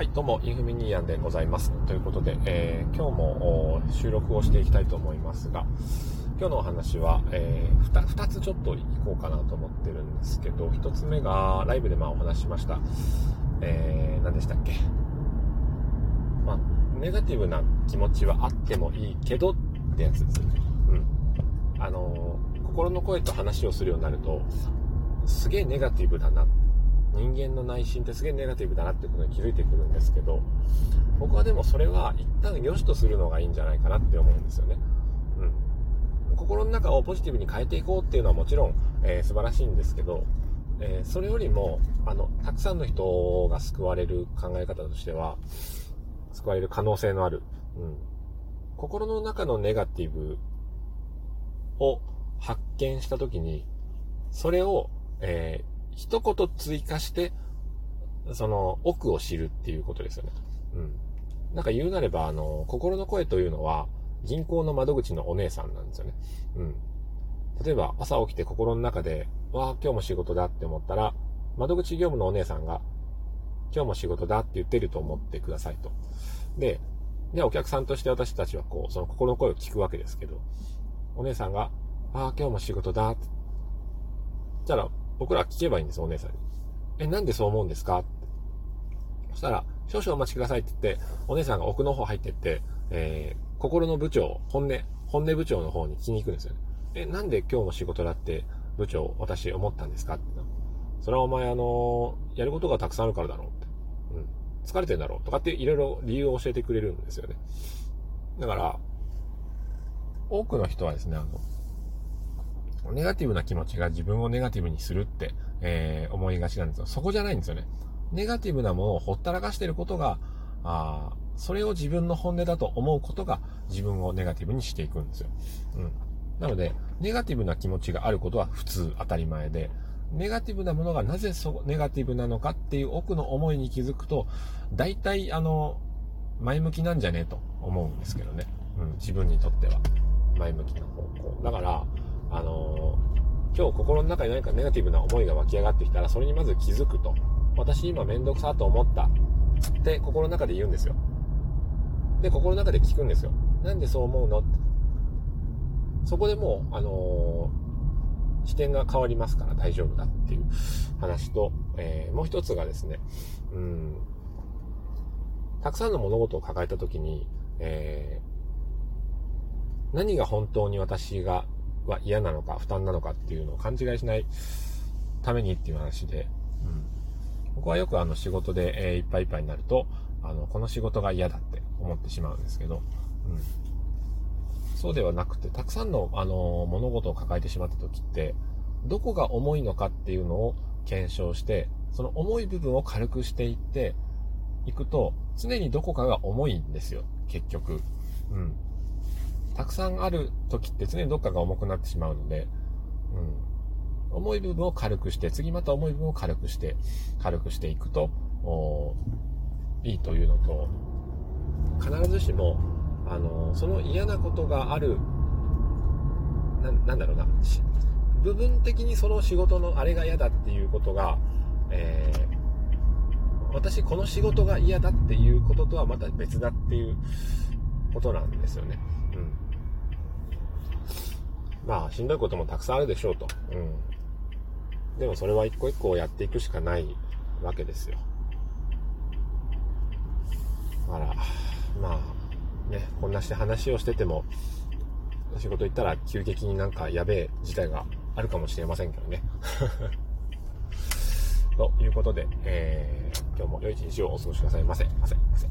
はい、どうも、インフミニアンでございます。ということで、えー、今日も収録をしていきたいと思いますが、今日のお話は、えー、2, 2つちょっと行こうかなと思ってるんですけど、1つ目が、ライブでまあお話ししました、えー、何でしたっけ？まあ、ネガティブな気持ちはあってもいいけどってやつです。うん。あのー、心の声と話をするようになると、すげえネガティブだなって人間の内心ってすげえネガティブだなってことに気づいてくるんですけど、僕はでもそれは一旦良しとするのがいいんじゃないかなって思うんですよね。うん。心の中をポジティブに変えていこうっていうのはもちろん、えー、素晴らしいんですけど、えー、それよりも、あの、たくさんの人が救われる考え方としては、救われる可能性のある、うん。心の中のネガティブを発見したときに、それを、えー、一言追加して、その奥を知るっていうことですよね。うん。なんか言うなれば、あの、心の声というのは、銀行の窓口のお姉さんなんですよね。うん。例えば、朝起きて心の中で、わあ、今日も仕事だって思ったら、窓口業務のお姉さんが、今日も仕事だって言ってると思ってくださいと。で、で、お客さんとして私たちはこう、その心の声を聞くわけですけど、お姉さんが、ああ、今日も仕事だって。じゃあ、僕ら聞けばいいんです、お姉さんに。え、なんでそう思うんですか？って。そしたら、少々お待ちくださいって言って、お姉さんが奥の方入ってって、えー、心の部長、本音、本音部長の方に聞きに行くんですよね。え、なんで今日の仕事だって部長、私思ったんですか？って。それはお前あのー、やることがたくさんあるからだろうって。うん。疲れてんだろうとかっていろいろ理由を教えてくれるんですよね。だから、多くの人はですね、あの、ネガティブな気持ちが自分をネガティブにするって、えー、思いがちなんですよ。そこじゃないんですよね。ネガティブなものをほったらかしてることが、あそれを自分の本音だと思うことが自分をネガティブにしていくんですよ。うん。なので、ネガティブな気持ちがあることは普通当たり前で、ネガティブなものがなぜそネガティブなのかっていう奥の思いに気づくと、大体あの、前向きなんじゃねえと思うんですけどね。うん、自分にとっては。前向きな方向。だから、あの、今日心の中に何かネガティブな思いが湧き上がってきたら、それにまず気づくと。私今めんどくさと思った。って心の中で言うんですよ。で、心の中で聞くんですよ。なんでそう思うの？そこでもう、あのー、視点が変わりますから大丈夫だっていう話と、えー、もう一つがですね、うん、たくさんの物事を抱えたときに、えー、何が本当に私がは嫌なのか負担なのかっていうのを勘違いしないためにっていう話で、うん、僕はよくあの仕事で、えー、いっぱいいっぱいになるとあのこの仕事が嫌だって思ってしまうんですけど、うん、そうではなくてたくさんの、あの物事を抱えてしまった時ってどこが重いのかっていうのを検証してその重い部分を軽くしていっていくと常にどこかが重いんですよ結局、うん、たくさんある時って常にどっかが重くなってしまうので、うん、重い部分を軽くして、次また重い部分を軽くして、軽くしていくと、いいというのと、必ずしも、あの、その嫌なことがある、ななんだろうな、部分的にその仕事のあれが嫌だっていうことが、えー、私この仕事が嫌だっていうこととはまた別だっていうことなんですよね。うん。まあ、しんどいこともたくさんあるでしょうと。うん。でもそれは一個一個やっていくしかないわけですよ。あら、まあ、ね、こんなして話をしてても、仕事行ったら急激になんかやべえ事態があるかもしれませんけどね。ということで、えー、今日も良い一日をお過ごしくださいませ。ませ。ませ。